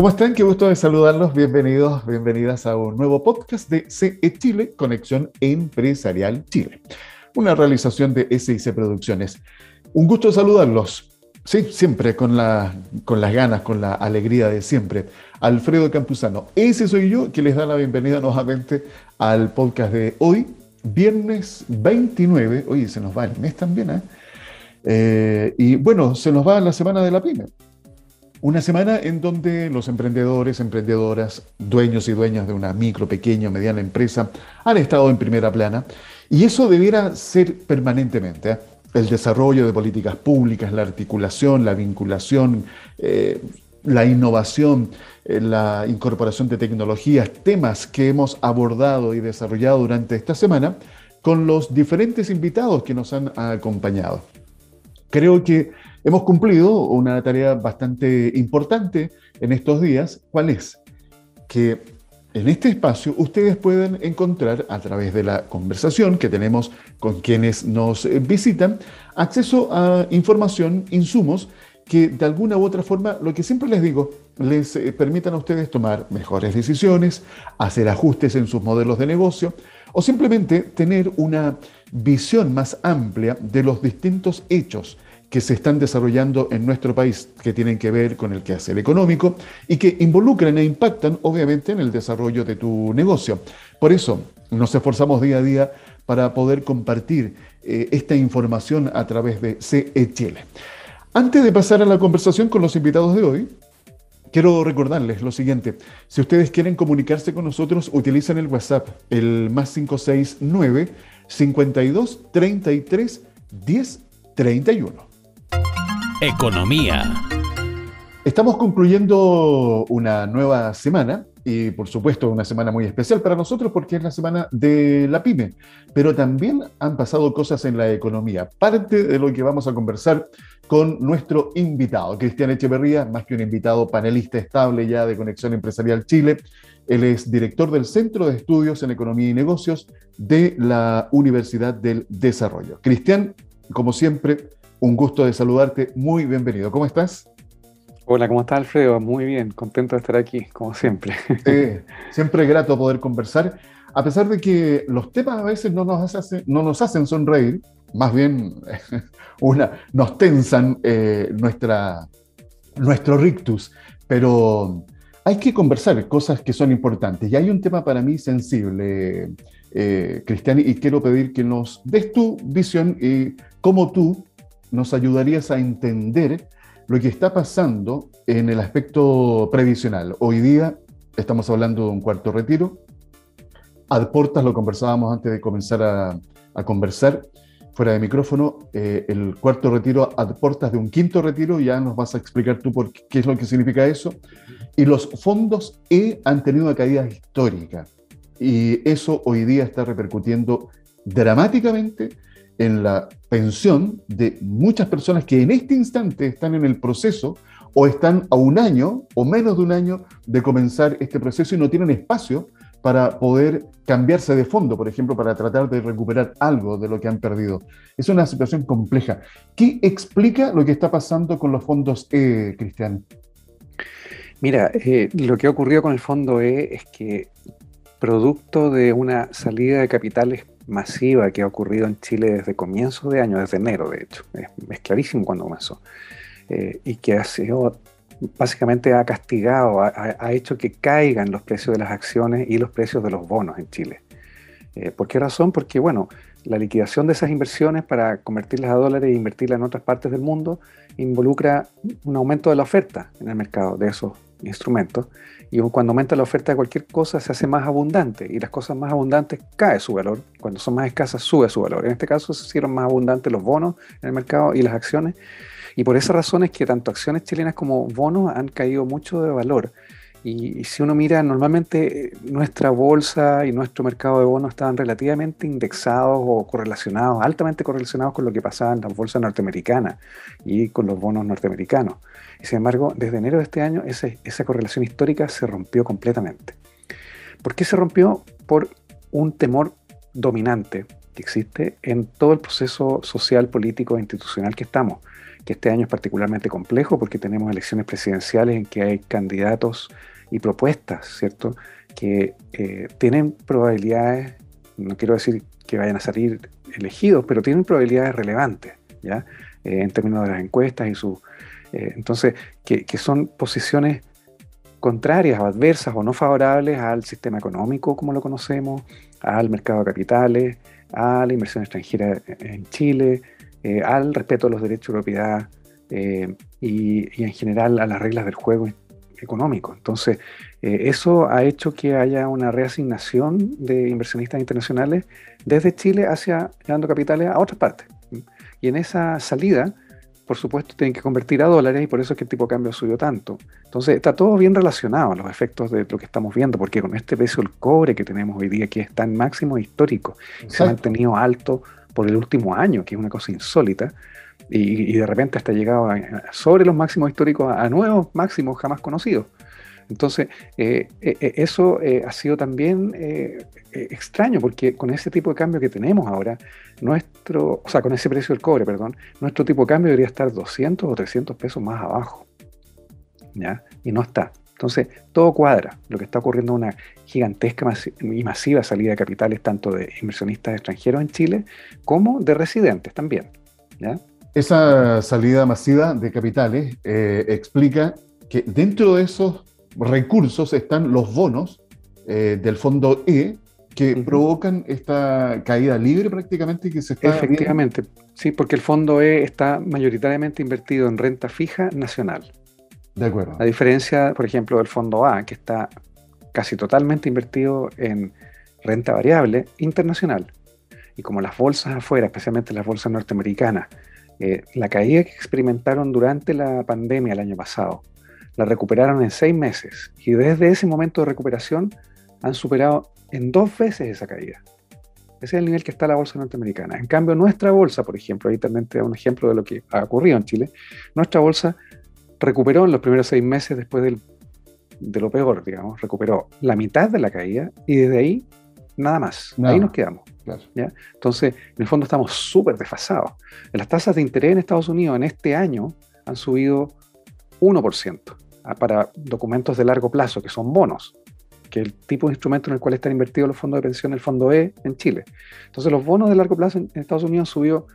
¿Cómo están? Qué gusto de saludarlos. Bienvenidos, bienvenidas a un nuevo podcast de CE Chile, Conexión Empresarial Chile. Una realización de SIC Producciones. Un gusto saludarlos. Sí, siempre con, la, con las ganas, con la alegría de siempre. Alfredo Campuzano. Ese soy yo que les da la bienvenida nuevamente al podcast de hoy, viernes 29. Oye, se nos va el mes también, ¿eh? eh y bueno, se nos va la semana de la pyme. Una semana en donde los emprendedores, emprendedoras, dueños y dueñas de una micro, pequeña o mediana empresa han estado en primera plana y eso debiera ser permanentemente. ¿eh? El desarrollo de políticas públicas, la articulación, la vinculación, eh, la innovación, eh, la incorporación de tecnologías, temas que hemos abordado y desarrollado durante esta semana con los diferentes invitados que nos han acompañado. Creo que Hemos cumplido una tarea bastante importante en estos días. ¿Cuál es? Que en este espacio ustedes pueden encontrar a través de la conversación que tenemos con quienes nos visitan acceso a información, insumos que de alguna u otra forma, lo que siempre les digo, les eh, permitan a ustedes tomar mejores decisiones, hacer ajustes en sus modelos de negocio o simplemente tener una visión más amplia de los distintos hechos que se están desarrollando en nuestro país, que tienen que ver con el quehacer económico y que involucran e impactan obviamente en el desarrollo de tu negocio. Por eso nos esforzamos día a día para poder compartir eh, esta información a través de CE. Antes de pasar a la conversación con los invitados de hoy, Quiero recordarles lo siguiente, si ustedes quieren comunicarse con nosotros, utilicen el WhatsApp, el más 569 52 33 10 31. Economía. Estamos concluyendo una nueva semana y por supuesto una semana muy especial para nosotros porque es la semana de la pyme, pero también han pasado cosas en la economía, parte de lo que vamos a conversar con nuestro invitado, Cristian Echeverría, más que un invitado panelista estable ya de Conexión Empresarial Chile. Él es director del Centro de Estudios en Economía y Negocios de la Universidad del Desarrollo. Cristian, como siempre, un gusto de saludarte, muy bienvenido. ¿Cómo estás? Hola, ¿cómo estás Alfredo? Muy bien, contento de estar aquí, como siempre. Sí, siempre grato poder conversar, a pesar de que los temas a veces no nos hacen, no nos hacen sonreír, más bien una, nos tensan eh, nuestra, nuestro rictus, pero hay que conversar cosas que son importantes. Y hay un tema para mí sensible, eh, Cristian, y quiero pedir que nos des tu visión y cómo tú nos ayudarías a entender lo que está pasando en el aspecto previsional. Hoy día estamos hablando de un cuarto retiro. Adportas, lo conversábamos antes de comenzar a, conversar, fuera de micrófono, eh, el cuarto retiro adportas de un quinto retiro, ya nos vas a explicar tú por qué, es lo que significa eso. Y los fondos E han tenido una caída histórica. Y eso hoy día está repercutiendo dramáticamente en la pensión de muchas personas que en este instante están en el proceso o están a un año o menos de un año de comenzar este proceso y no tienen espacio para poder cambiarse de fondo, por ejemplo, para tratar de recuperar algo de lo que han perdido. Es una situación compleja. ¿Qué explica lo que está pasando con los fondos E, Cristian? Mira, eh, lo que ha ocurrido con el fondo E es que producto de una salida de capitales masiva que ha ocurrido en Chile desde comienzo de año, desde enero de hecho, es, clarísimo cuando comenzó, eh, y que ha sido, básicamente ha castigado, ha, hecho que caigan los precios de las acciones y los precios de los bonos en Chile. Eh, ¿Por qué razón? Porque, bueno, la liquidación de esas inversiones para convertirlas a dólares e invertirlas en otras partes del mundo involucra un aumento de la oferta en el mercado de esos instrumentos y cuando aumenta la oferta de cualquier cosa se hace más abundante y las cosas más abundantes cae su valor. Cuando son más escasas sube su valor. En este caso se hicieron más abundantes los bonos en el mercado y las acciones. Y por esa razón es que tanto acciones chilenas como bonos han caído mucho de valor. Y, si uno mira, normalmente eh, nuestra bolsa y nuestro mercado de bonos estaban relativamente indexados o correlacionados, altamente correlacionados con lo que pasaba en la bolsa norteamericana y con los bonos norteamericanos. Y sin embargo, desde enero de este año esa correlación histórica se rompió completamente. ¿Por qué se rompió? Por un temor dominante que existe en todo el proceso social, político e institucional que estamos, que este año es particularmente complejo porque tenemos elecciones presidenciales en que hay candidatos y propuestas, ¿cierto? Que eh, tienen probabilidades, no quiero decir que vayan a salir elegidos, pero tienen probabilidades relevantes, ¿ya? Eh, en términos de las encuestas y su... Eh, entonces, que, son posiciones contrarias o adversas o no favorables al sistema económico como lo conocemos, al mercado de capitales, a la inversión extranjera en Chile, eh, al respeto de los derechos de propiedad eh, y, en general a las reglas del juego económico. Entonces, eso ha hecho que haya una reasignación de inversionistas internacionales desde Chile hacia llevando capitales a otras partes. Y en esa salida, por supuesto, tienen que convertir a dólares y por eso es que el tipo de cambio subió tanto. Entonces, está todo bien relacionado a los efectos de lo que estamos viendo, porque con este precio del cobre que tenemos hoy día, que está en máximo histórico, se ha mantenido alto por el último año, que es una cosa insólita, y, de repente hasta llegado sobre los máximos históricos a, nuevos máximos jamás conocidos. Entonces, eh, eh, eh, eso ha sido también extraño, porque con ese tipo de cambio que tenemos ahora, nuestro, o sea, con ese precio del cobre, perdón, nuestro tipo de cambio debería estar 200 o 300 pesos más abajo. ¿Ya? Y no está. Entonces, todo cuadra. Lo que está ocurriendo es una gigantesca y masiva salida de capitales, tanto de inversionistas extranjeros en Chile como de residentes también. Esa salida masiva de capitales explica que dentro de esos recursos están los bonos eh, del fondo E que provocan esta caída libre prácticamente que se está Efectivamente, sí, porque el fondo E está mayoritariamente invertido en renta fija nacional. De acuerdo. A diferencia, por ejemplo, del fondo A, que está casi totalmente invertido en renta variable internacional. Y como las bolsas afuera, especialmente las bolsas norteamericanas, eh, la caída que experimentaron durante la pandemia el año pasado, la recuperaron en seis meses. Y desde ese momento de recuperación han superado en dos veces esa caída. Ese es el nivel que está la bolsa norteamericana. En cambio, nuestra bolsa, por ejemplo, ahí también te da un ejemplo de lo que ha ocurrido en Chile, nuestra bolsa recuperó en los primeros seis meses después del, de lo peor, digamos, recuperó la mitad de la caída y desde ahí nada más. Ahí nos quedamos. ¿ya? Entonces, en el fondo estamos súper desfasados. Las tasas de interés en Estados Unidos en este año han subido 1% ah, para documentos de largo plazo, que son bonos, que es el tipo de instrumento en el cual están invertidos los fondos de pensión, el fondo E en Chile. Entonces, los bonos de largo plazo en, Estados Unidos subido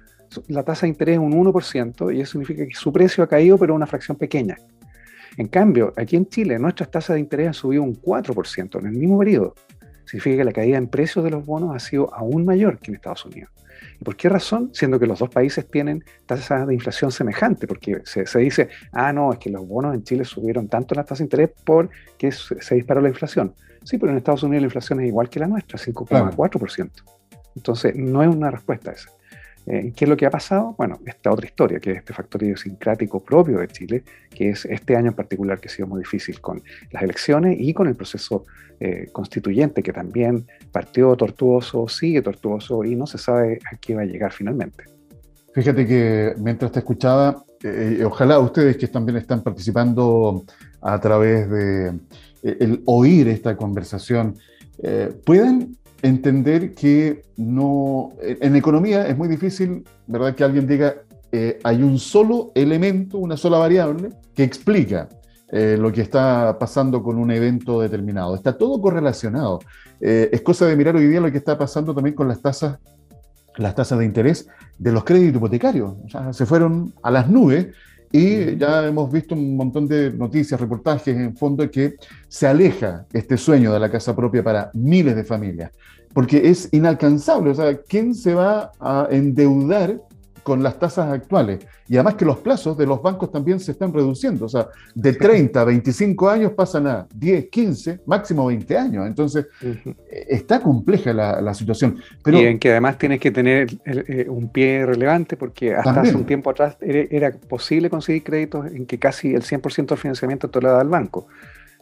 la tasa de interés un 1% y eso significa que su precio ha caído, pero una fracción pequeña. En cambio, aquí en Chile, nuestras tasas de interés han subido un 4% en el mismo periodo. Significa que la caída en precios de los bonos ha sido aún mayor que en Estados Unidos. ¿Y por qué razón? Siendo que los dos países tienen tasas de inflación semejantes, porque se, dice, ah, no, es que los bonos en Chile subieron tanto las tasas de interés porque se, disparó la inflación. Sí, pero en Estados Unidos la inflación es igual que la nuestra, 5,4%. Entonces, no es una respuesta esa. Eh, ¿Qué es lo que ha pasado? Bueno, esta otra historia, que es este factor idiosincrático propio de Chile, que es este año en particular que ha sido muy difícil con las elecciones y con el proceso eh, constituyente, que también partió tortuoso, sigue tortuoso y no se sabe a qué va a llegar finalmente. Fíjate que mientras te escuchaba, eh, ojalá ustedes que también están participando a través de el oír esta conversación, puedan entender que no, en economía es muy difícil, ¿verdad? Que alguien diga, eh, hay un solo elemento, una sola variable que explica eh, lo que está pasando con un evento determinado. Está todo correlacionado. Eh, es cosa de mirar hoy día lo que está pasando también con las tasas, las tasas de interés de los créditos hipotecarios. O sea, se fueron a las nubes y ya hemos visto un montón de noticias, reportajes en fondo que se aleja este sueño de la casa propia para miles de familias, porque es inalcanzable. O sea, ¿quién se va a endeudar con las tasas actuales. Y además que los plazos de los bancos también se están reduciendo. O sea, de 30 a 25 años pasan a 10, 15, máximo 20 años. Entonces, está compleja la, situación. Pero, y en que además tienes que tener eh, un pie relevante porque hasta hace un tiempo atrás era, posible conseguir créditos en que casi el 100% del financiamiento te lo da el banco.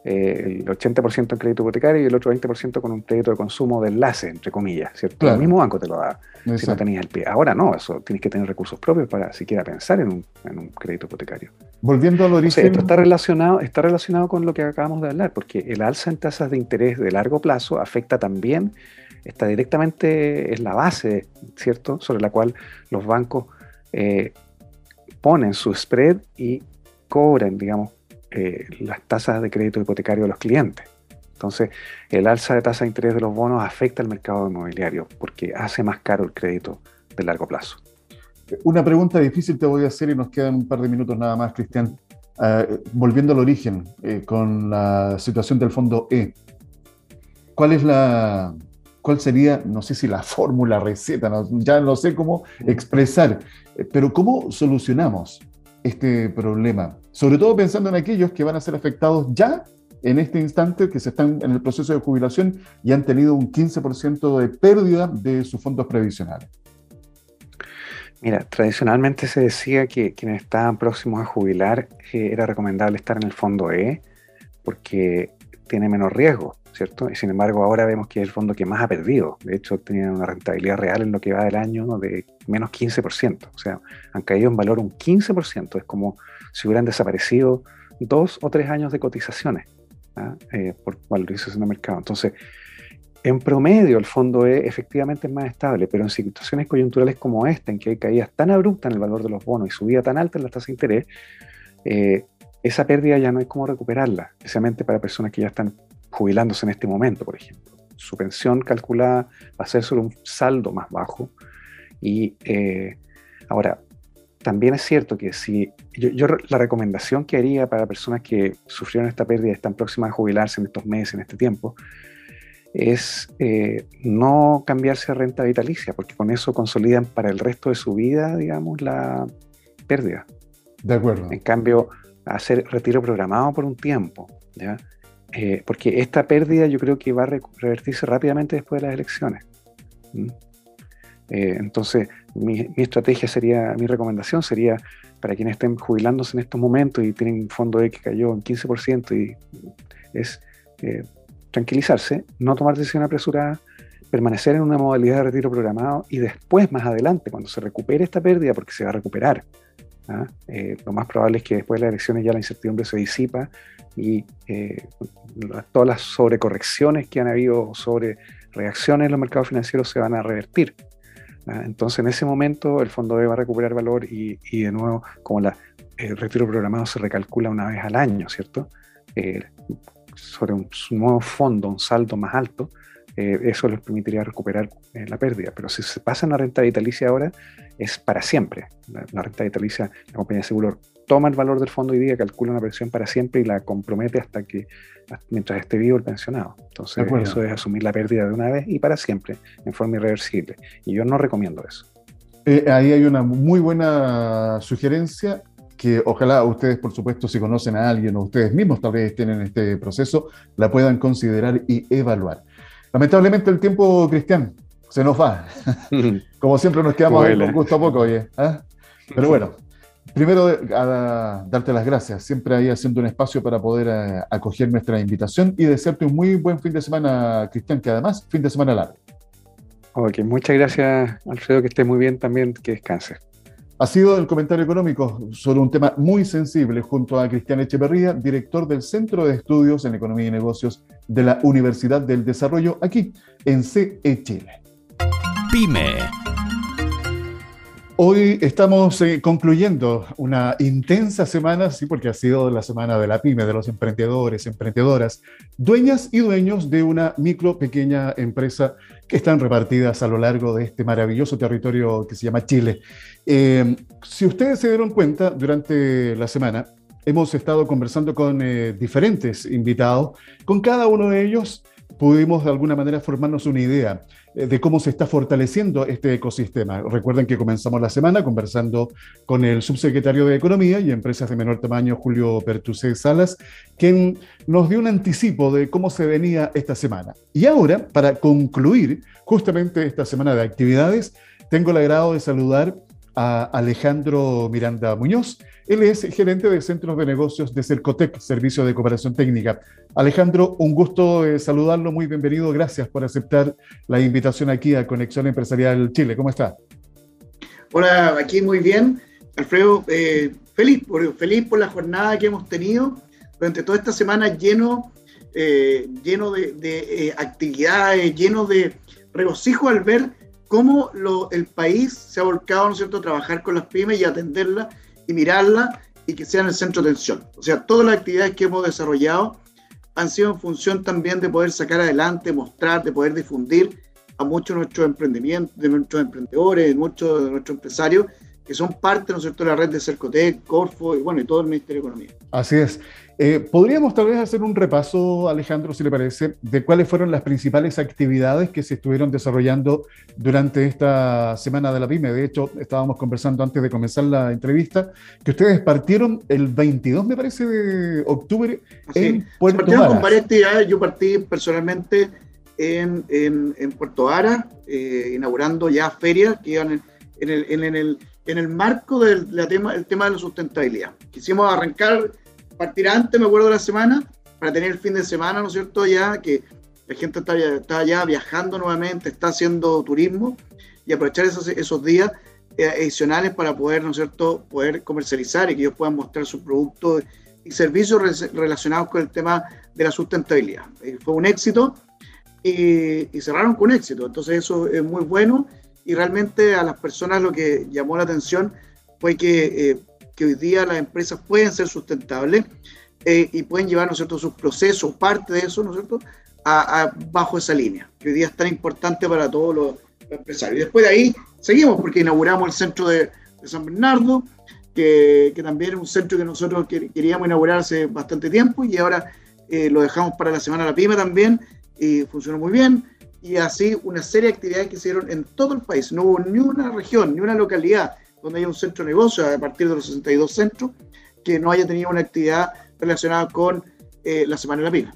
Eh, el 80% en crédito hipotecario y el otro 20% con un crédito de consumo de enlace, entre comillas, ¿cierto? El mismo banco te lo da si no tenías el pie. Ahora no, eso tienes que tener recursos propios para siquiera pensar en un, en un crédito hipotecario. Volviendo al origen. esto está relacionado, está relacionado con lo que acabamos de hablar, porque el alza en tasas de interés de largo plazo afecta también, está directamente, es la base, ¿cierto?, sobre la cual los bancos eh, ponen su spread y cobran, digamos, eh, las tasas de crédito hipotecario de los clientes. Entonces, el alza de tasa de interés de los bonos afecta al mercado inmobiliario porque hace más caro el crédito de largo plazo. Una pregunta difícil te voy a hacer y nos quedan un par de minutos nada más, Cristian. Eh, volviendo al origen, eh, con la situación del fondo E, ¿cuál es la, cuál sería, no sé si la fórmula, receta, ya no sé cómo expresar, eh, pero cómo solucionamos este problema? Sobre todo pensando en aquellos que van a ser afectados ya en este instante, que se están en el proceso de jubilación y han tenido un 15% de pérdida de sus fondos previsionales. Mira, tradicionalmente se decía que quienes estaban próximos a jubilar eh, era recomendable estar en el fondo E porque tiene menos riesgo, ¿cierto? Y sin embargo ahora vemos que es el fondo que más ha perdido. De hecho, tiene una rentabilidad real en lo que va del año de menos 15%. O sea, han caído en valor un 15%. Es como si hubieran desaparecido dos o tres años de cotizaciones ¿ah? eh, por valorización de mercado. Entonces, en promedio, el fondo E efectivamente más estable, pero en situaciones coyunturales como esta, en que hay caídas tan abruptas en el valor de los bonos y subida tan alta en la tasa de interés, eh, esa pérdida ya no hay cómo recuperarla, especialmente para personas que ya están jubilándose en este momento, por ejemplo. Su pensión calculada va a ser solo un saldo más bajo. Y eh, ahora, también es cierto que si yo, la recomendación que haría para personas que sufrieron esta pérdida y están próximas a jubilarse en estos meses, en este tiempo, es eh, no cambiarse a renta vitalicia, porque con eso consolidan para el resto de su vida, digamos, la pérdida. De acuerdo. En cambio, hacer retiro programado por un tiempo, ¿ya? Eh, porque esta pérdida yo creo que va a revertirse rápidamente después de las elecciones. Eh, entonces, mi, mi, estrategia sería, mi recomendación sería para quienes estén jubilándose en estos momentos y tienen un fondo de que cayó en 15% y es tranquilizarse, no tomar decisión apresurada, permanecer en una modalidad de retiro programado y después, más adelante, cuando se recupere esta pérdida, porque se va a recuperar, ¿ah? eh, lo más probable es que después de las elecciones ya la incertidumbre se disipa y eh, todas las sobrecorrecciones que han habido sobre reacciones en los mercados financieros se van a revertir. ¿ah? Entonces, en ese momento, el fondo B va a recuperar valor y, de nuevo, como la, el retiro programado se recalcula una vez al año, ¿cierto? Eh, sobre un, nuevo fondo, un saldo más alto, eh, eso les permitiría recuperar eh, la pérdida. Pero si se pasa a renta vitalicia ahora, es para siempre. La, renta vitalicia, la compañía de seguro toma el valor del fondo hoy día, calcula una pensión para siempre y la compromete hasta que mientras esté vivo el pensionado. Entonces, eso es asumir la pérdida de una vez y para siempre, en forma irreversible. Y yo no recomiendo eso. Eh, ahí hay una muy buena sugerencia que ojalá ustedes, por supuesto, si conocen a alguien o ustedes mismos tal vez estén en este proceso, la puedan considerar y evaluar. Lamentablemente el tiempo, Cristian, se nos va. Como siempre nos quedamos con gusto a poco, oye. ¿ah? Pero bueno, primero a darte las gracias, siempre ahí haciendo un espacio para poder eh, acoger nuestra invitación y desearte un muy buen fin de semana, Cristian, que además, fin de semana largo. Ok, muchas gracias, Alfredo, que esté muy bien también, que descanse. Ha sido el comentario económico sobre un tema muy sensible junto a Cristian Echeverría, director del Centro de Estudios en Economía y Negocios de la Universidad del Desarrollo, aquí en CE Chile. Pyme. Hoy estamos eh, concluyendo una intensa semana, sí, porque ha sido la semana de la pyme, de los emprendedores, emprendedoras, dueñas y dueños de una micro, pequeña empresa que están repartidas a lo largo de este maravilloso territorio que se llama Chile. Eh, si ustedes se dieron cuenta, durante la semana hemos estado conversando con eh, diferentes invitados, con cada uno de ellos pudimos de alguna manera formarnos una idea de cómo se está fortaleciendo este ecosistema. Recuerden que comenzamos la semana conversando con el subsecretario de Economía y Empresas de Menor Tamaño, Julio Pertusé Salas, quien nos dio un anticipo de cómo se venía esta semana. Y ahora, para concluir justamente esta semana de actividades, tengo el agrado de saludar a Alejandro Miranda Muñoz. Él es gerente de centros de negocios de Cercotec, Servicio de Cooperación Técnica. Alejandro, un gusto eh, saludarlo, muy bienvenido. Gracias por aceptar la invitación aquí a Conexión Empresarial Chile. ¿Cómo está? Hola, aquí muy bien. Alfredo, eh, feliz, por, la jornada que hemos tenido durante toda esta semana lleno, eh, lleno de, actividades, lleno de regocijo al ver cómo el país se ha volcado, ¿no cierto?, a trabajar con las pymes y atenderlas y mirarla y que sean el centro de atención. O sea, todas las actividades que hemos desarrollado han sido en función también de poder sacar adelante, mostrar, de poder difundir a muchos de nuestros emprendimientos, de nuestros emprendedores, de muchos de nuestros empresarios que son parte, ¿no es cierto?, de la red de Cercotec, Corfo y bueno, y todo el Ministerio de Economía. Así es. Eh, Podríamos tal vez hacer un repaso, Alejandro, si le parece, de cuáles fueron las principales actividades que se estuvieron desarrollando durante esta semana de la PyME. De hecho, estábamos conversando antes de comenzar la entrevista que ustedes partieron el 22, me parece, de octubre en Puerto partieron con varias actividades. Yo partí personalmente en, en, en Puerto Vara, eh, inaugurando ya ferias que iban en, el, en, el, en el marco del tema, el tema de la sustentabilidad. Quisimos arrancar partir antes, me acuerdo de la semana, para tener el fin de semana, ¿no es cierto? Ya que la gente está, está ya viajando nuevamente, está haciendo turismo y aprovechar esos, esos días eh, adicionales para poder, ¿no es cierto?, poder comercializar y que ellos puedan mostrar sus productos y servicios relacionados con el tema de la sustentabilidad. Eh, fue un éxito y, cerraron con éxito, entonces eso es muy bueno y realmente a las personas lo que llamó la atención fue que eh, que hoy día las empresas pueden ser sustentables eh, y pueden llevar, ¿no cierto?, sus procesos, parte de eso, ¿no cierto?, a, bajo esa línea, que hoy día es tan importante para todos los, empresarios. Y después de ahí seguimos, porque inauguramos el centro de, San Bernardo, que, que, también es un centro que nosotros queríamos inaugurar hace bastante tiempo y ahora eh, lo dejamos para la Semana de la Pyme también, y funcionó muy bien. Y así una serie de actividades que se hicieron en todo el país. No hubo ni una región, ni una localidad donde hay un centro de negocio a partir de los 62 centros que no haya tenido una actividad relacionada con eh, la Semana de la Pila.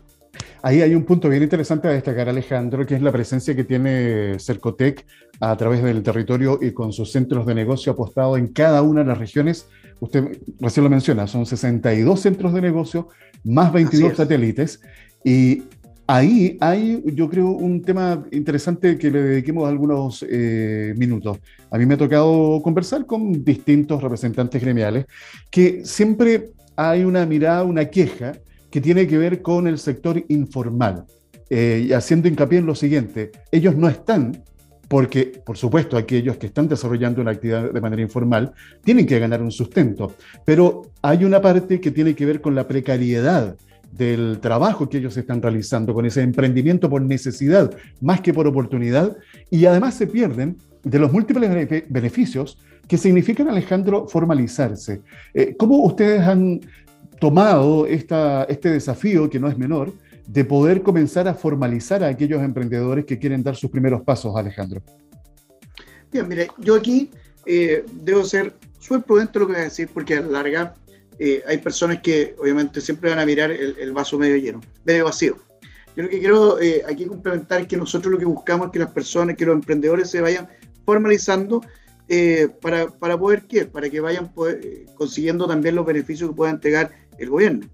Ahí hay un punto bien interesante a destacar, Alejandro, que es la presencia que tiene Cercotec a través del territorio y con sus centros de negocio apostados en cada una de las regiones. Usted recién lo menciona, son 62 centros de negocio más 22 satélites. Y Ahí hay, yo creo, un tema interesante que le dediquemos algunos eh, minutos. A mí me ha tocado conversar con distintos representantes gremiales que siempre hay una mirada, una queja que tiene que ver con el sector informal, eh, haciendo hincapié en lo siguiente, ellos no están porque, por supuesto, aquellos que están desarrollando una actividad de manera informal tienen que ganar un sustento, pero hay una parte que tiene que ver con la precariedad del trabajo que ellos están realizando, con ese emprendimiento por necesidad más que por oportunidad, y además se pierden de los múltiples beneficios que significan, Alejandro, formalizarse. Eh, ¿Cómo ustedes han tomado esta, este desafío, que no es menor, de poder comenzar a formalizar a aquellos emprendedores que quieren dar sus primeros pasos, Alejandro? Bien, mire, yo aquí eh, debo ser súper prudente lo que voy a decir, porque a la larga eh, hay personas que obviamente siempre van a mirar el, vaso medio lleno, medio vacío. Yo lo que quiero eh, aquí complementar es que nosotros lo que buscamos es que las personas, que los emprendedores se vayan formalizando eh, para, para, poder ¿qué? Para que vayan consiguiendo también los beneficios que pueda entregar el gobierno.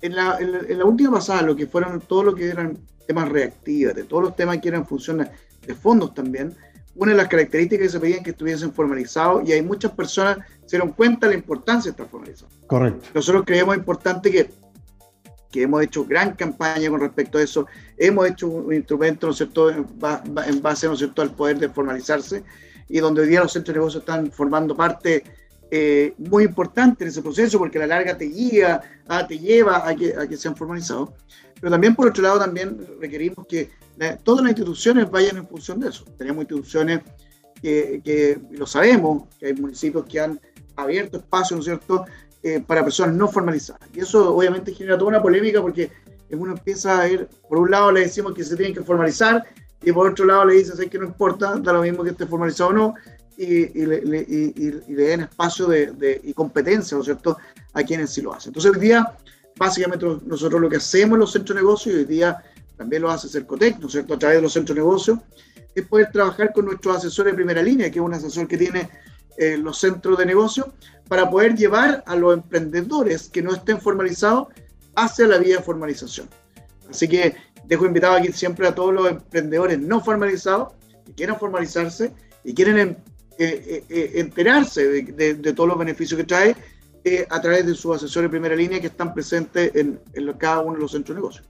En la, en, la, última pasada, lo que fueron todo lo que eran temas reactivos, de todos los temas que eran funciones de fondos también, una de las características que se pedían que estuviesen formalizados y hay muchas personas se dieron cuenta de la importancia de estar formalizados. Correcto. Nosotros creemos importante que, que hemos hecho gran campaña con respecto a eso, hemos hecho un instrumento, ¿no es cierto?, en base, ¿no es cierto?, al poder de formalizarse y donde hoy día los centros de negocios están formando parte eh, muy importante en ese proceso porque a la larga te guía, ah, te lleva a que, a que sean formalizados. Pero también, por otro lado, también requerimos que todas las instituciones vayan en función de eso. Tenemos instituciones que, lo sabemos, que hay municipios que han abierto espacios, ¿no es cierto?, eh, para personas no formalizadas. Y eso obviamente genera toda una polémica porque uno empieza a ir, por un lado le decimos que se tienen que formalizar y por otro lado le dicen que no importa, da lo mismo que esté formalizado o no, y, le, den espacio de, y competencia, ¿no es cierto?, a quienes sí lo hacen. Entonces hoy día, básicamente nosotros lo que hacemos en los centros de negocio, y hoy día también lo hace Cercotec, ¿no es cierto?, a través de los centros de negocio, es poder trabajar con nuestros asesores de primera línea, que es un asesor que tiene eh, los centros de negocio, para poder llevar a los emprendedores que no estén formalizados hacia la vía de formalización. Así que dejo invitado aquí siempre a todos los emprendedores no formalizados que quieran formalizarse y quieren em, eh, eh, enterarse de, todos los beneficios que trae a través de sus asesores de primera línea que están presentes en, en cada uno de los centros de negocio.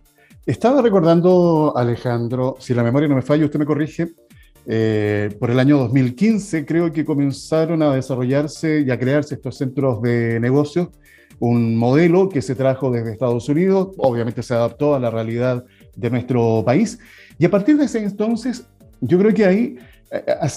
Estaba recordando, Alejandro, si la memoria no me falla, usted me corrige, Eh, por el año 2015 creo que comenzaron a desarrollarse y a crearse estos centros de negocios, un modelo que se trajo desde Estados Unidos, obviamente se adaptó a la realidad de nuestro país, y a partir de ese entonces, yo creo que ahí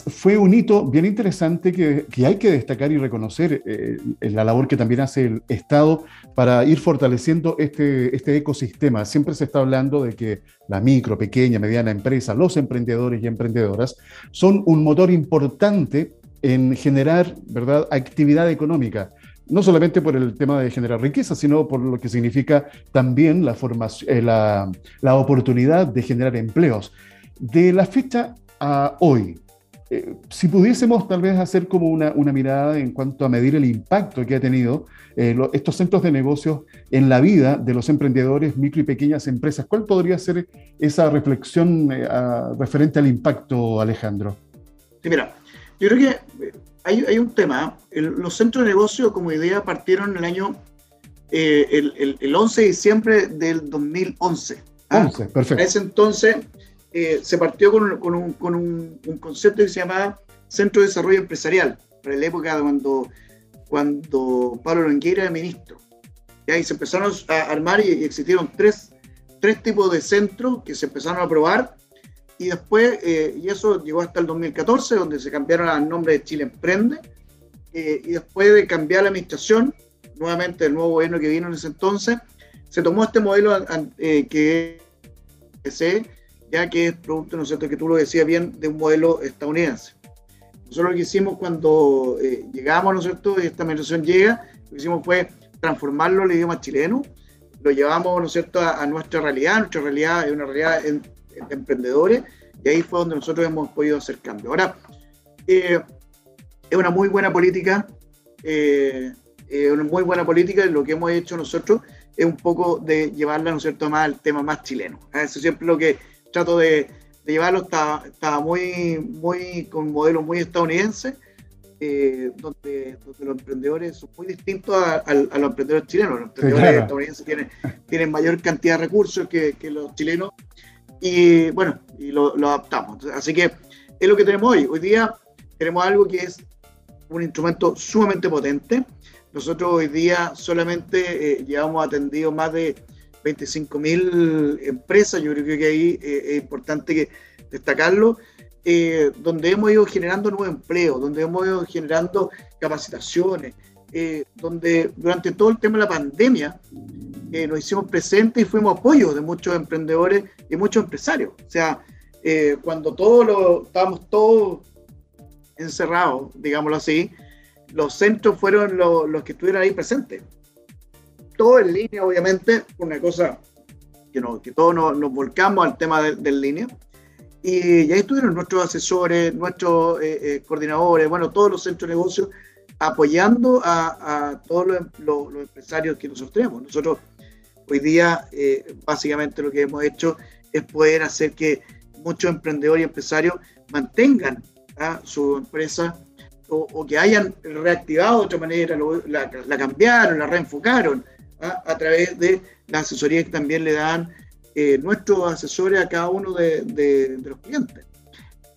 fue un hito bien interesante que, hay que destacar y reconocer eh, en la labor que también hace el Estado para ir fortaleciendo este, este ecosistema. Siempre se está hablando de que la micro, pequeña, mediana empresa, los emprendedores y emprendedoras son un motor importante en generar ¿verdad? actividad económica no solamente por el tema de generar riqueza, sino por lo que significa también eh, la, la oportunidad de generar empleos. De la fecha a hoy, eh, si pudiésemos tal vez hacer como una, mirada en cuanto a medir el impacto que ha tenido eh, estos centros de negocios en la vida de los emprendedores, micro y pequeñas empresas, ¿cuál podría ser esa reflexión eh, referente al impacto, Alejandro? Sí, mira, yo creo que hay, un tema. los centros de negocio como idea partieron en el año, el, 11 de diciembre del 2011. 11, ¿ah? perfecto. En ese entonces eh, se partió con, con, un, con un, concepto que se llamaba Centro de Desarrollo Empresarial, para la época cuando, cuando Pablo Longueira era ministro. Y ahí se empezaron a armar y, existieron tres, tres tipos de centros que se empezaron a probar y después, eh, y eso llegó hasta el 2014, donde se cambiaron el nombre de Chile Emprende, eh, y después de cambiar la administración, nuevamente el nuevo gobierno que vino en ese entonces, se tomó este modelo que se ya que es producto, ¿no es cierto?, que tú lo decías bien, de un modelo estadounidense. Nosotros lo que hicimos cuando eh, llegamos, ¿no es cierto?, y esta administración llega, lo que hicimos fue transformarlo al idioma chileno, lo llevamos, ¿no es cierto?, a, nuestra realidad, nuestra realidad es una realidad de emprendedores, y ahí fue donde nosotros hemos podido hacer cambio. Ahora, eh, es una muy buena política, eh, una muy buena política, lo que hemos hecho nosotros es un poco de llevarla, ¿no es cierto?, más al tema más chileno. Eso siempre lo que trato de, llevarlo, estaba, muy, muy con modelos muy estadounidenses, eh, donde, los emprendedores son muy distintos a, los emprendedores chilenos. Los emprendedores estadounidenses tienen, tienen mayor cantidad de recursos que, los chilenos y bueno, y lo, adaptamos. Así que es lo que tenemos hoy. Hoy día tenemos algo que es un instrumento sumamente potente. Nosotros hoy día solamente eh, llevamos atendido más de 25 mil empresas, yo creo que ahí eh, es importante destacarlo, eh, donde hemos ido generando nuevo empleo, donde hemos ido generando capacitaciones, eh, donde durante todo el tema de la pandemia nos hicimos presentes y fuimos apoyo de muchos emprendedores y muchos empresarios. O sea, cuando todos lo, estábamos todos encerrados, digámoslo así, los centros fueron los que estuvieron ahí presentes todo en línea, obviamente, una cosa que, no, que todos nos, volcamos al tema del de línea. Y, ahí estuvieron nuestros asesores, nuestros eh, eh, coordinadores, bueno, todos los centros de negocios apoyando a, todos los, empresarios que nosotros tenemos. Nosotros hoy día, eh, básicamente lo que hemos hecho es poder hacer que muchos emprendedores y empresarios mantengan a su empresa o, que hayan reactivado de otra manera, la, cambiaron, la reenfocaron, a través de la asesoría que también le dan eh, nuestros asesores a cada uno de, los clientes.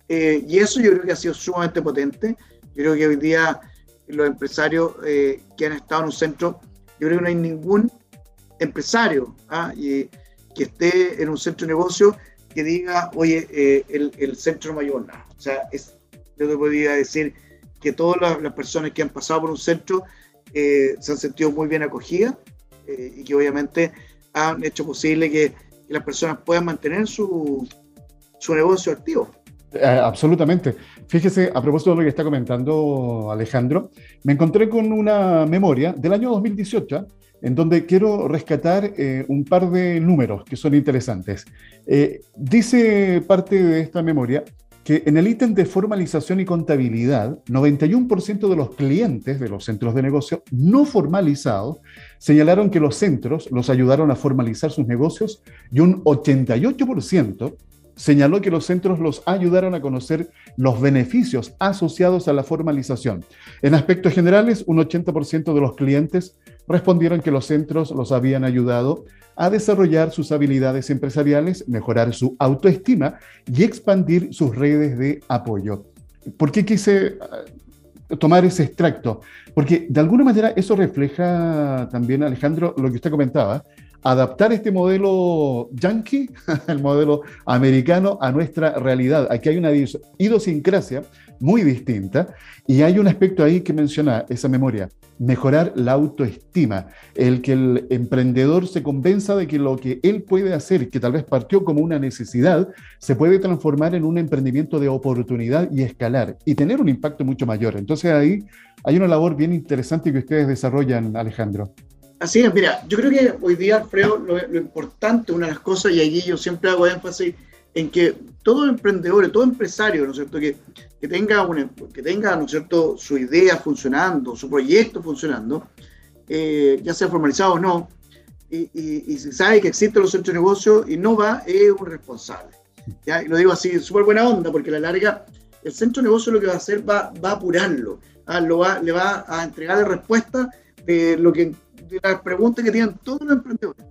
Eh, y eso yo creo que ha sido sumamente potente. Yo creo que hoy día los empresarios eh, que han estado en un centro, yo creo que no hay ningún empresario ¿ah? que esté en un centro de negocio que diga, oye, el, centro no me nada. O sea, es, yo te podría decir que todas las, las, personas que han pasado por un centro se han sentido muy bien acogidas eh, y que obviamente han hecho posible que, las personas puedan mantener su, su negocio activo. Eh, absolutamente. Fíjese, a propósito de lo que está comentando Alejandro, me encontré con una memoria del año 2018 en donde quiero rescatar eh, un par de números que son interesantes. dice parte de esta memoria que en el ítem de formalización y contabilidad, 91% de los clientes de los centros de negocio no formalizados señalaron que los centros los ayudaron a formalizar sus negocios y un 88% señaló que los centros los ayudaron a conocer los beneficios asociados a la formalización. En aspectos generales, un 80% de los clientes respondieron que los centros los habían ayudado a desarrollar sus habilidades empresariales, mejorar su autoestima y expandir sus redes de apoyo. ¿Por qué quise eh, tomar ese extracto? Porque de alguna manera eso refleja también, Alejandro, lo que usted comentaba, adaptar este modelo yankee, el modelo americano, a nuestra realidad. Aquí hay una idiosincrasia muy distinta y hay un aspecto ahí que menciona esa memoria, mejorar la autoestima, el que el emprendedor se convenza de que lo que él puede hacer, que tal vez partió como una necesidad, se puede transformar en un emprendimiento de oportunidad y escalar y tener un impacto mucho mayor. Entonces ahí hay una labor bien interesante que ustedes desarrollan, Alejandro. Así es, mira, yo creo que hoy día, Alfredo, lo, importante, una de las cosas, y aquí yo siempre hago énfasis en que todo emprendedor, todo empresario, ¿no es cierto?, que, que tenga, una, que tenga, ¿no es cierto?, su idea funcionando, su proyecto funcionando, eh, ya sea formalizado o no, y, y, se sabe que existen los centros de negocio y no va, es un responsable. ¿ya? Y lo digo así, súper buena onda, porque a la larga, el centro de negocio lo que va a hacer va, va a apurarlo, ¿ah? lo va, le va a entregar la respuesta de lo que de las preguntas que tienen todos los emprendedores.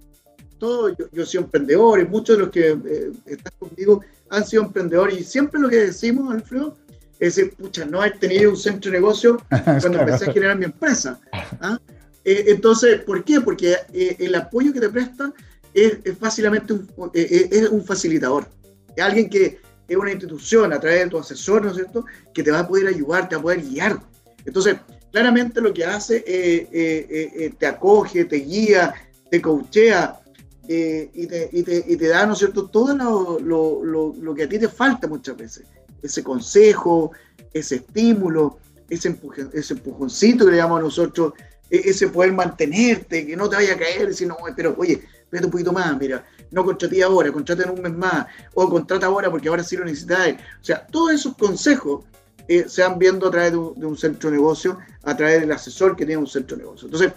Todos, yo, yo soy emprendedor y muchos de los que eh, están conmigo han sido emprendedores y siempre lo que decimos, Alfredo, es decir, pucha, no haber tenido un centro de negocio cuando empecé a generar mi empresa. ¿ah? Eh, entonces, ¿por qué? Porque eh, el apoyo que te presta es, es fácilmente un, es un facilitador. Es alguien que es una institución a través de tu asesor, ¿no es cierto?, que te va a poder ayudar, te va a poder guiar. Entonces, claramente lo que hace eh, eh, eh, te acoge, te guía, te coachea y te, y, te, y, te, da, ¿no es cierto?, todo lo, lo, lo, que a ti te falta muchas veces. Ese consejo, ese estímulo, ese, empuje, empujoncito que le llamamos a nosotros, e, ese poder mantenerte, que no te vaya a caer, sino, pero oye, vete un poquito más, mira, no contraté ahora, contrata en un mes más, o contrata ahora porque ahora sí lo necesitas. O sea, todos esos consejos eh, se van viendo a través de un, centro de negocio, a través del asesor que tiene un centro de negocio. Entonces,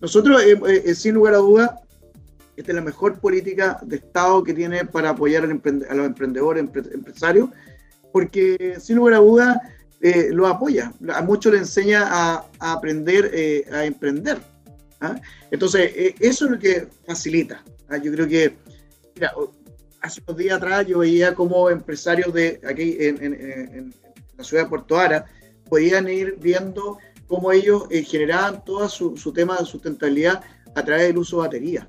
nosotros, eh, eh, sin lugar a duda, esta es la mejor política de Estado que tiene para apoyar a los emprendedores, empresarios, porque sin lugar a duda lo apoya, a muchos le enseña a, aprender a emprender. ¿ah? Entonces, eso es lo que facilita. ¿ah? Yo creo que, mira, hace unos días atrás yo veía como empresarios de aquí en, la ciudad de Puerto Ara, podían ir viendo cómo ellos eh, generaban todo su, tema de sustentabilidad a través del uso de baterías.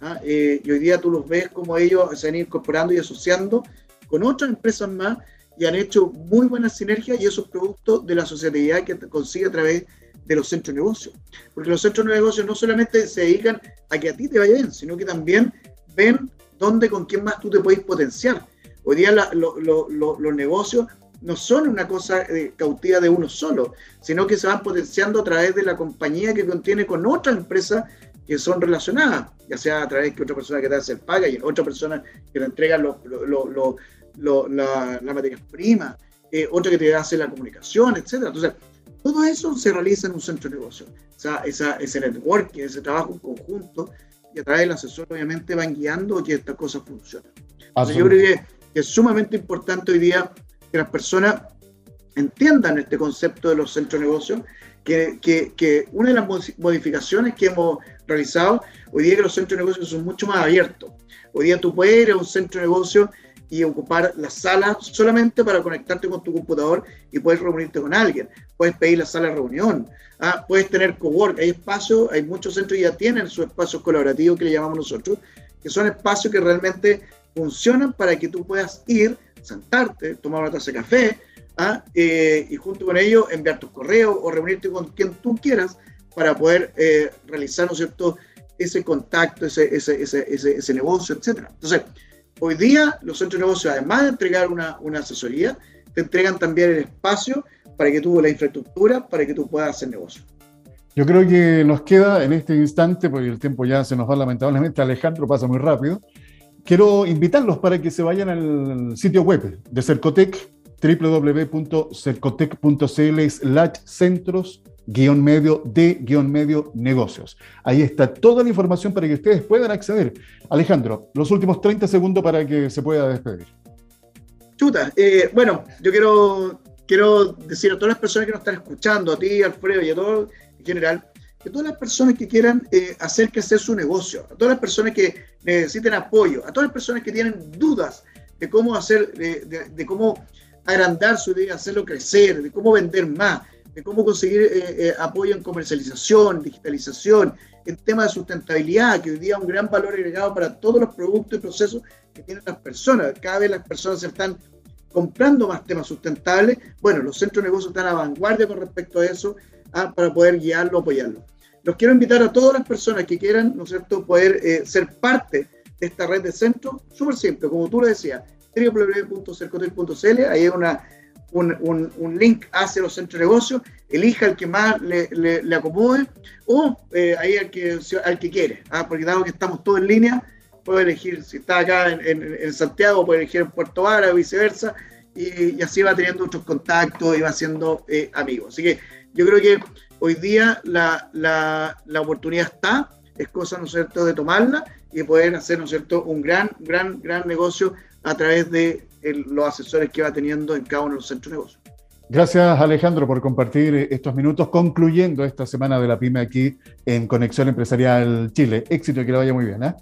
¿ah? Eh, y hoy día tú los ves como ellos se han ido incorporando y asociando con otras empresas más y han hecho muy buenas sinergias y esos productos de la sociedad que consigue a través de los centros de negocio. Porque los centros de negocio no solamente se dedican a que a ti te vaya bien, sino que también ven dónde, con quién más tú te puedes potenciar. Hoy día los negocios no son una cosa eh, cautiva de uno solo, sino que se van potenciando a través de la compañía que contiene con otras empresas que son relacionadas, ya sea a través de otra persona que te hace el paga y otra persona que te entrega lo, la, materia prima, eh, otra que te hace la comunicación, etc. Entonces, todo eso se realiza en un centro de negocio. O sea, esa, ese networking, ese trabajo en conjunto, y a través del asesor obviamente van guiando que estas cosas funcionen. Entonces, yo creo que, que es sumamente importante hoy día que las personas entiendan este concepto de los centros de negocios, que, que, que, una de las modificaciones que hemos realizado, hoy día que los centros de negocios son mucho más abiertos. Hoy día tú puedes ir a un centro de negocio y ocupar la sala solamente para conectarte con tu computador y puedes reunirte con alguien. Puedes pedir la sala de reunión. ¿ah? Puedes tener cowork. Hay espacios, hay muchos centros que ya tienen sus espacios colaborativos que le llamamos nosotros, que son espacios que realmente funcionan para que tú puedas ir sentarte, tomar una taza de café ¿ah? eh, y junto con ellos enviar tus correos o reunirte con quien tú quieras para poder eh, realizar, ¿no cierto?, ese contacto, ese, ese, ese, ese, negocio, etc. Entonces, hoy día los centros de negocio, además de entregar una, una asesoría, te entregan también el espacio para que tú la infraestructura, para que tú puedas hacer negocio. Yo creo que nos queda en este instante, porque el tiempo ya se nos va lamentablemente, Alejandro pasa muy rápido, quiero invitarlos para que se vayan al sitio web de Cercotec, www.cercotec.cl slash centros guion medio de guion medio negocios. Ahí está toda la información para que ustedes puedan acceder. Alejandro, los últimos 30 segundos para que se pueda despedir. Chuta, eh, bueno, yo quiero, quiero decir a todas las personas que nos están escuchando, a ti, Alfredo, y a todos en general, que todas las personas que quieran eh, hacer crecer su negocio, a todas las personas que necesiten apoyo, a todas las personas que tienen dudas de cómo hacer, de, cómo agrandar su idea, hacerlo crecer, de cómo vender más, de cómo conseguir eh, apoyo en comercialización, digitalización, el tema de sustentabilidad, que hoy día es un gran valor agregado para todos los productos y procesos que tienen las personas. Cada vez las personas se están comprando más temas sustentables. Bueno, los centros de negocios están a vanguardia con respecto a eso ah, para poder guiarlo, apoyarlo. Los quiero invitar a todas las personas que quieran, ¿no es cierto?, poder eh, ser parte de esta red de centros, súper simple, como tú lo decías, www.cercotel.cl, ahí hay una, un, un, link hacia los centros de negocios, elija el que más le, le, acomode o eh, ahí al que, al que quiere, ¿ah? porque dado que estamos todos en línea, puede elegir, si está acá en, en, Santiago, puede elegir en Puerto Vara o viceversa, y, así va teniendo muchos contactos y va siendo eh, amigos. Así que yo creo que hoy día la, la, la, oportunidad está, es cosa, ¿no es cierto?, de tomarla y poder hacer, ¿no es cierto?, un gran, gran, gran negocio a través de los asesores que va teniendo en cada uno de los centros de negocio. Gracias Alejandro por compartir estos minutos concluyendo esta semana de la PyME aquí en Conexión Empresarial Chile. Éxito y que le vaya muy bien. ¿eh?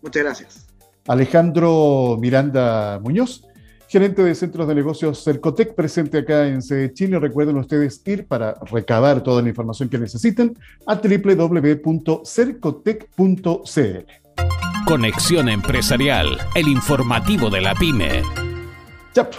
Muchas gracias. Alejandro Miranda Muñoz, gerente de centros de negocios Cercotec, presente acá en Chile. Recuerden ustedes ir para recabar toda la información que necesiten a www.cercotec.cl. Conexión Empresarial, el informativo de la pyme. Chap.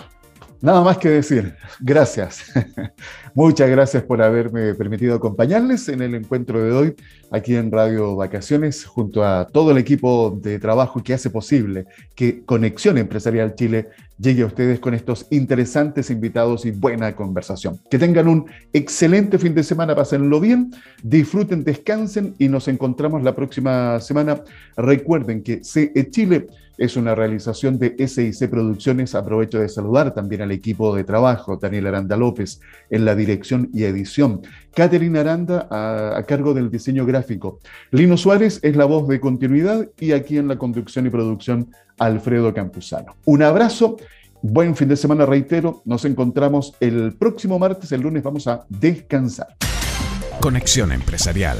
Nada más que decir. Gracias. Muchas gracias por haberme permitido acompañarles en el encuentro de hoy aquí en Radio Vacaciones junto a todo el equipo de trabajo que hace posible que Conexión Empresarial Chile llegue a ustedes con estos interesantes invitados y buena conversación. Que tengan un excelente fin de semana, pásenlo bien, disfruten, descansen y nos encontramos la próxima semana. Recuerden que CE Chile es una realización de SIC Producciones. Aprovecho de saludar también al equipo de trabajo, Daniel Aranda López en la dirección y edición, Catherine Aranda a, a cargo del diseño gráfico, Lino Suárez es la voz de continuidad y aquí en la conducción y producción Alfredo Campuzano. Un abrazo, buen fin de semana, reitero, nos encontramos el próximo martes, el lunes vamos a descansar. Conexión Empresarial